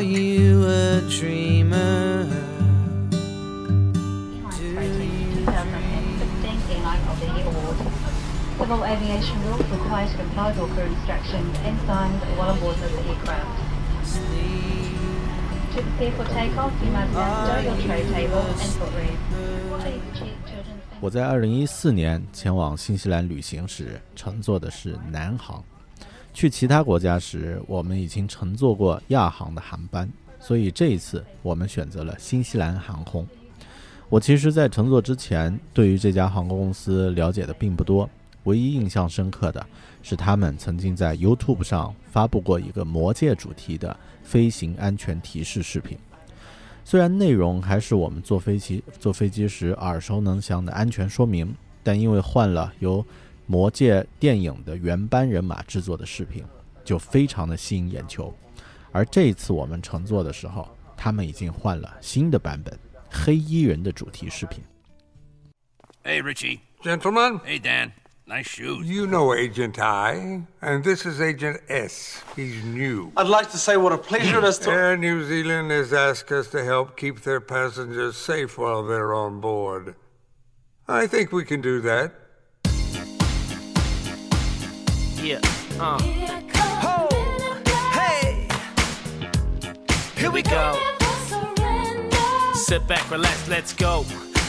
Are you a dreamer? Do you 2015 Airline of the Year Award. Civil aviation rules require to comply with all crew instructions and signs while on board the aircraft. sleep? To prepare for takeoff, you must stow your tray table and footrest. Please check children's 我在二零一四年前往新西兰旅行时，乘坐的是南航； 去其他国家时，我们已经乘坐过亚航的航班，所以这一次我们选择了新西兰航空。我其实，在乘坐之前，对于这家航空公司了解的并不多，唯一印象深刻的是他们曾经在 YouTube 上发布过一个魔界主题的飞行安全提示视频。虽然内容还是我们坐飞机坐飞机时耳熟能详的安全说明，但因为换了由《魔戒》电影的原班人马制作的视频，就非常的吸引眼球。而这一次我们乘坐的时候，他们已经换了新的版本——黑衣人的主题视频。Hey, Richie. Gentlemen, Hey, Dan. Nice shoes. you know Agent I, and this is Agent S. He's new. I'd like to say what a pleasure it is to. Air New Zealand has asked us to help keep their passengers safe while they're on board. I think we can do that. Yeah. Uh. Ho! Hey! Here we go. Sit back, relax, let's go.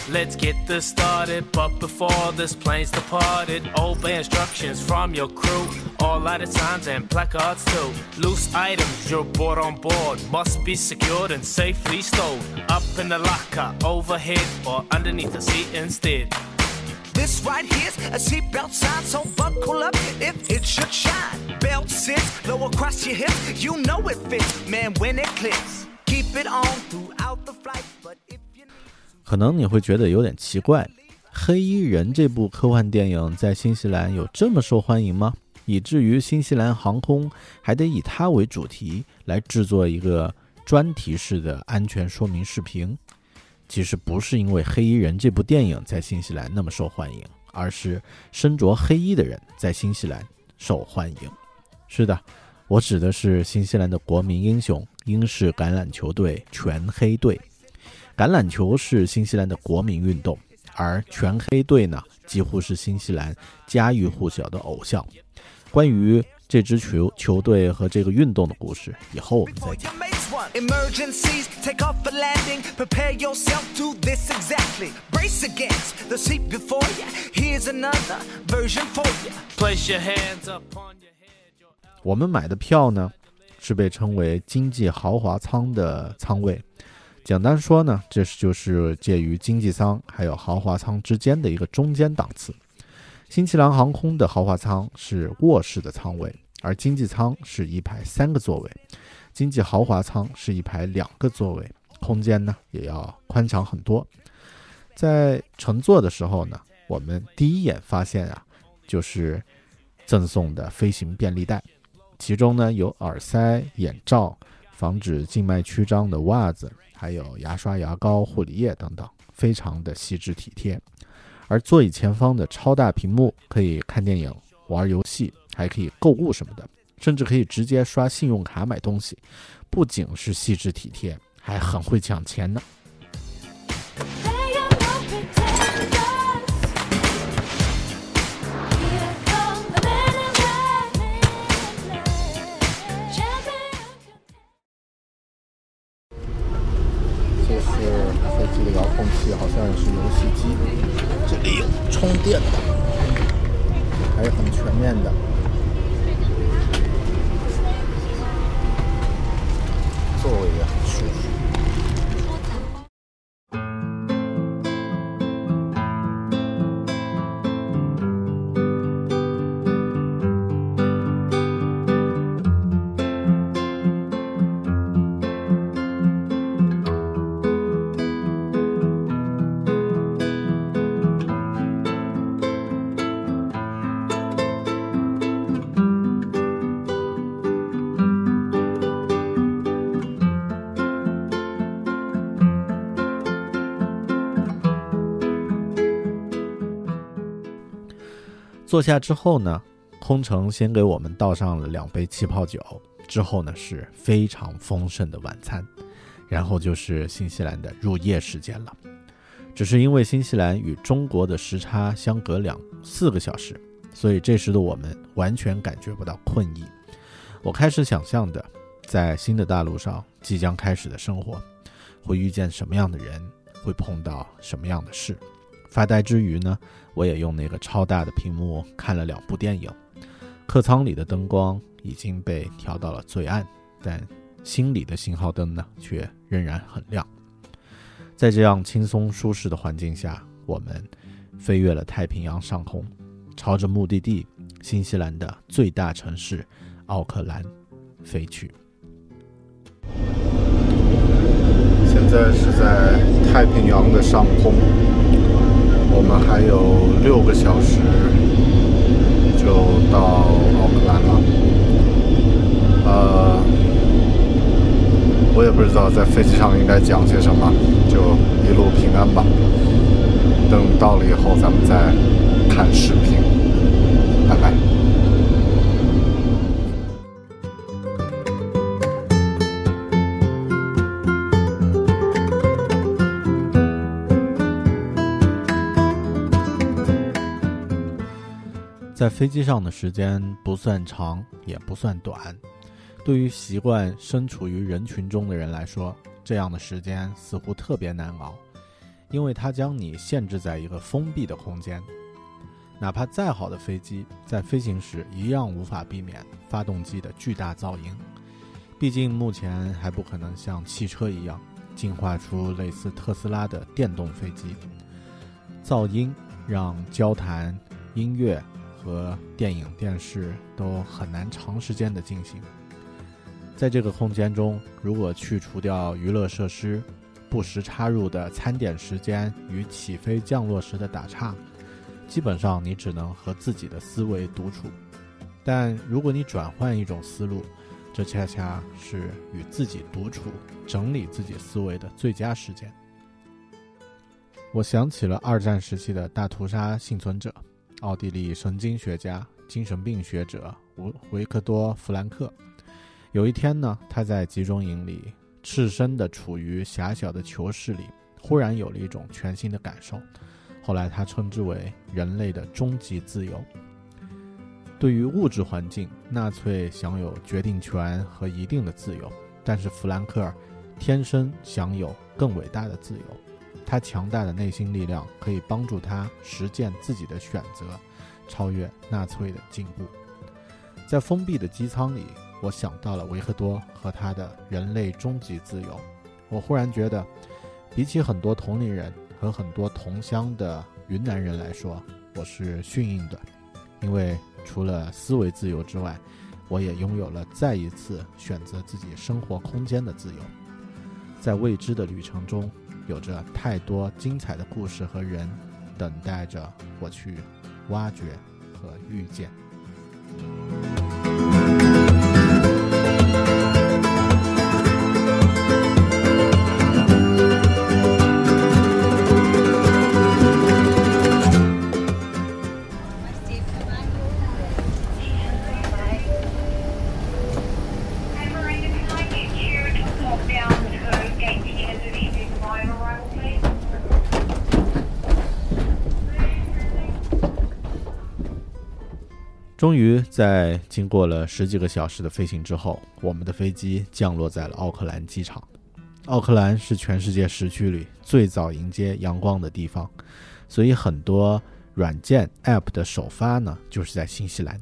Let's get this started, but before this plane's departed, obey instructions from your crew. All lighted signs and placards too. Loose items you're brought on board must be secured and safely stowed. Up in the locker, overhead, or underneath the seat instead. This right here's a seatbelt sign, so buckle up if it should shine. Belt sits low across your hips, you know it fits, man, when it clicks. Keep it on throughout the flight, but if you 可能你会觉得有点奇怪，《黑衣人》这部科幻电影在新西兰有这么受欢迎吗？以至于新西兰航空还得以它为主题来制作一个专题式的安全说明视频。其实不是因为《黑衣人》这部电影在新西兰那么受欢迎，而是身着黑衣的人在新西兰受欢迎。是的，我指的是新西兰的国民英雄——英式橄榄球队全黑队。橄榄球是新西兰的国民运动，而全黑队呢，几乎是新西兰家喻户晓的偶像。关于这支球球队和这个运动的故事，以后我们再讲。One. Emergencies take off for landing. Prepare yourself to this exactly. Brace against the seat before you. Here's another version for you. Place your hands upon your head. 我们买的票呢，是被称为经济豪华舱的舱位。简单说呢，这是就是介于经济舱还有豪华舱之间的一个中间档次。新西兰航空的豪华舱是卧室的舱位，而经济舱是一排三个座位，经济豪华舱是一排两个座位，空间呢也要宽敞很多。在乘坐的时候呢，我们第一眼发现啊，就是赠送的飞行便利袋，其中呢有耳塞、眼罩、防止静脉曲张的袜子，还有牙刷、牙膏、护理液等等，非常的细致体贴。而座椅前方的超大屏幕可以看电影、玩游戏，还可以购物什么的，甚至可以直接刷信用卡买东西，不仅是细致体贴，还很会抢钱呢。坐下之后呢，空乘先给我们倒上了两杯气泡酒，之后呢是非常丰盛的晚餐，然后就是新西兰的入夜时间了。只是因为新西兰与中国的时差相隔两四个小时，所以这时的我们完全感觉不到困意。我开始想象的，在新的大陆上即将开始的生活，会遇见什么样的人，会碰到什么样的事。发呆之余呢，我也用那个超大的屏幕看了两部电影。客舱里的灯光已经被调到了最暗，但心里的信号灯呢，却仍然很亮。在这样轻松舒适的环境下，我们飞越了太平洋上空，朝着目的地新西兰的最大城市奥克兰飞去。现在是在太平洋的上空，我们还有六个小时就到奥克兰了。呃，我也不知道在飞机上应该讲些什么，就一路平安吧。等到了以后，咱们再看视频。在飞机上的时间不算长，也不算短。对于习惯身处于人群中的人来说，这样的时间似乎特别难熬，因为它将你限制在一个封闭的空间。哪怕再好的飞机，在飞行时一样无法避免发动机的巨大噪音。毕竟目前还不可能像汽车一样进化出类似特斯拉的电动飞机。噪音让交谈、音乐和电影、电视都很难长时间的进行。在这个空间中，如果去除掉娱乐设施、不时插入的餐点时间与起飞降落时的打岔，基本上你只能和自己的思维独处。但如果你转换一种思路，这恰恰是与自己独处、整理自己思维的最佳时间。我想起了二战时期的大屠杀幸存者，奥地利神经学家、精神病学者维维克多·弗兰克。有一天呢，他在集中营里赤身的处于狭小的囚室里，忽然有了一种全新的感受。后来他称之为人类的终极自由。对于物质环境，纳粹享有决定权和一定的自由，但是弗兰克尔天生享有更伟大的自由。他强大的内心力量可以帮助他实践自己的选择，超越纳粹的进步。在封闭的机舱里，我想到了维克多和他的人类终极自由。我忽然觉得，比起很多同龄人和很多同乡的云南人来说，我是幸运的，因为除了思维自由之外，我也拥有了再一次选择自己生活空间的自由。在未知的旅程中，有着太多精彩的故事和人等待着我去挖掘和遇见。终于在经过了十几个小时的飞行之后，我们的飞机降落在了奥克兰机场。奥克兰是全世界时区里最早迎接阳光的地方，所以很多软件 App 的首发呢，就是在新西兰。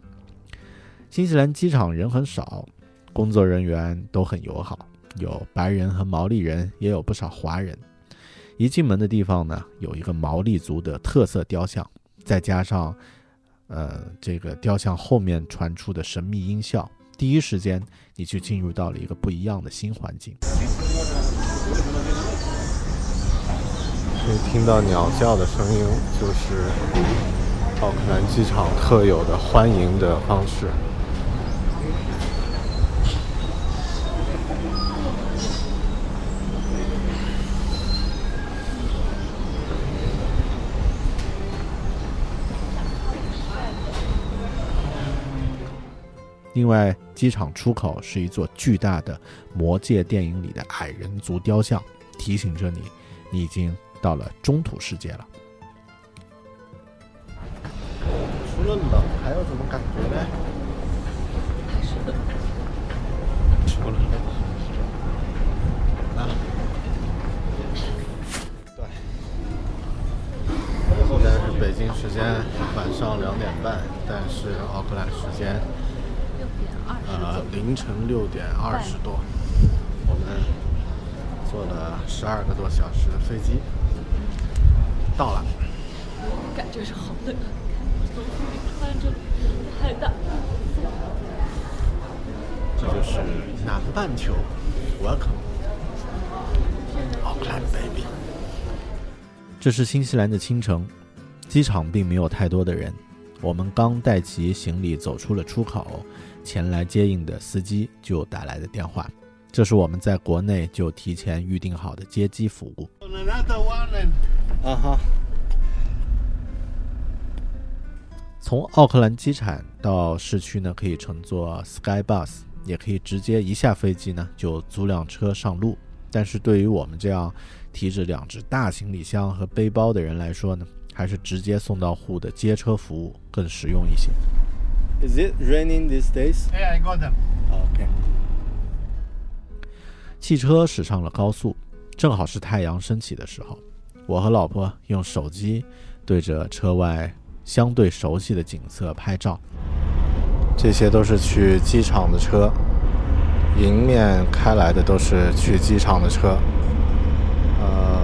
新西兰机场人很少，工作人员都很友好，有白人和毛利人，也有不少华人。一进门的地方呢，有一个毛利族的特色雕像，再加上，呃，这个雕像后面传出的神秘音效，第一时间你就进入到了一个不一样的新环境。可以听到鸟叫的声音，就是奥克兰机场特有的欢迎的方式。另外，机场出口是一座巨大的《魔戒》电影里的矮人族雕像，提醒着你，你已经到了中土世界了。除了冷，还有什么感觉呢？除了，啊，对，现在是北京时间晚上两点半，但是奥克兰时间呃凌晨六点二十多，我们坐了十二个多小时的飞机，到了。感觉是好冷啊！穿着太大。这就是南半球 welcomeokland baby。这是新西兰的清晨，机场并没有太多的人。我们刚带齐行李走出了出口，前来接应的司机就打来的电话。这是我们在国内就提前预定好的接机服务。啊哈。从奥克兰机场到市区呢，可以乘坐 Sky Bus，也可以直接一下飞机呢就租辆车上路。但是对于我们这样提着两只大行李箱和背包的人来说呢，还是直接送到户的接车服务更实用一些。Is it raining these days? Yeah, I got them. OK。汽车驶上了高速，正好是太阳升起的时候。我和老婆用手机对着车外相对熟悉的景色拍照。这些都是去机场的车，迎面开来的都是去机场的车。呃，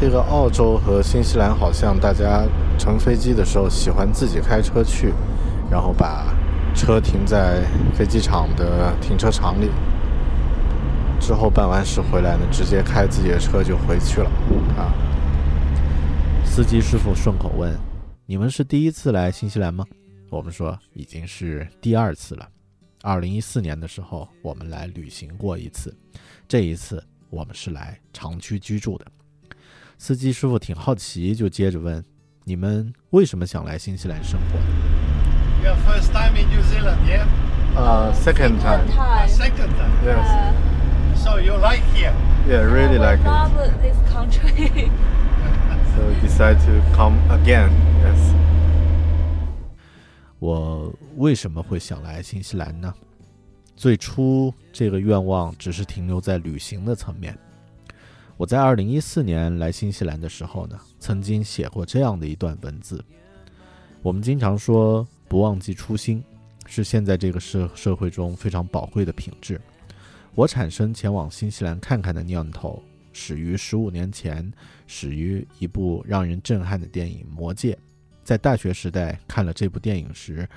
这个澳洲和新西兰好像大家乘飞机的时候喜欢自己开车去，然后把车停在飞机场的停车场里，之后办完事回来呢，直接开自己的车就回去了。啊，司机师傅顺口问：“你们是第一次来新西兰吗？”我们说已经是第二次了。二零一四年的时候，我们来旅行过一次，这一次我们是来长期居住的。司机师傅挺好奇，就接着问：“你们为什么想来新西兰生活 Your first time in New Zealand, yeah? 呃、s e c o n d time. A second time. Yes. So you like here? Yeah, really like it. love this country. So decide to come again. Yes. 我为什么会想来新西兰呢？最初这个愿望只是停留在旅行的层面。我在二零一四年来新西兰的时候呢，曾经写过这样的一段文字。我们经常说不忘记初心，是现在这个社社会中非常宝贵的品质。我产生前往新西兰看看的念头，始于十五年前，始于一部让人震撼的电影《魔戒》。在大学时代看了这部电影时，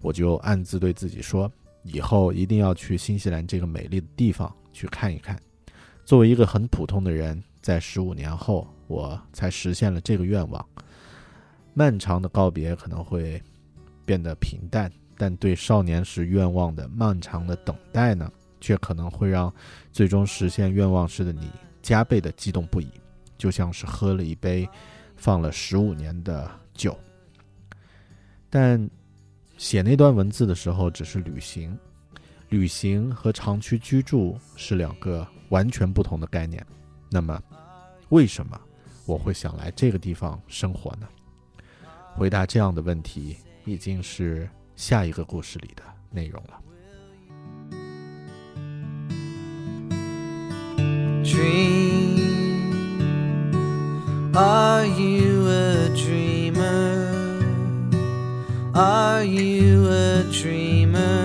我就暗自对自己说，以后一定要去新西兰这个美丽的地方去看一看。作为一个很普通的人，在十五年后，我才实现了这个愿望。漫长的告别可能会变得平淡，但对少年时愿望的漫长的等待呢，却可能会让最终实现愿望时的你加倍的激动不已，就像是喝了一杯放了十五年的酒。但写那段文字的时候只是旅行，旅行和长期居住是两个完全不同的概念。那么，为什么我会想来这个地方生活呢？回答这样的问题，已经是下一个故事里的内容了。Dream. Are you a dreamer? Are you a dreamer?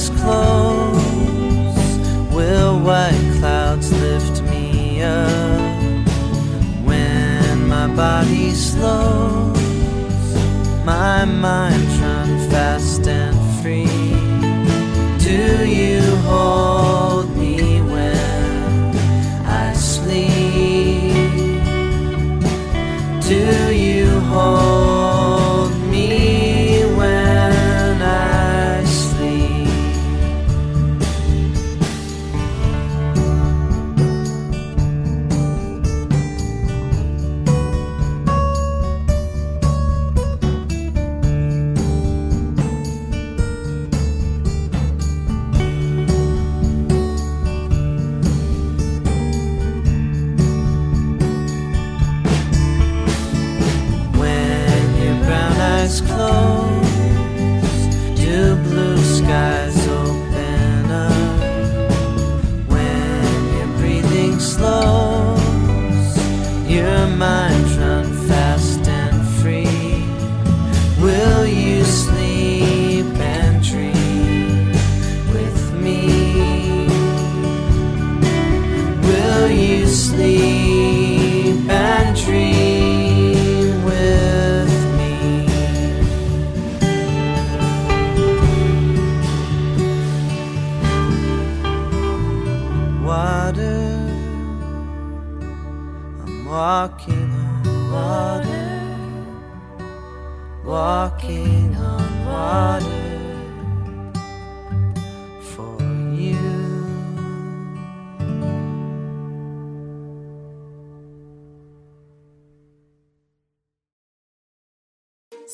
Eyes close? Will white clouds lift me up when my body slows? My mind run fast and free. Do you hold me when I sleep? Do you hold listening.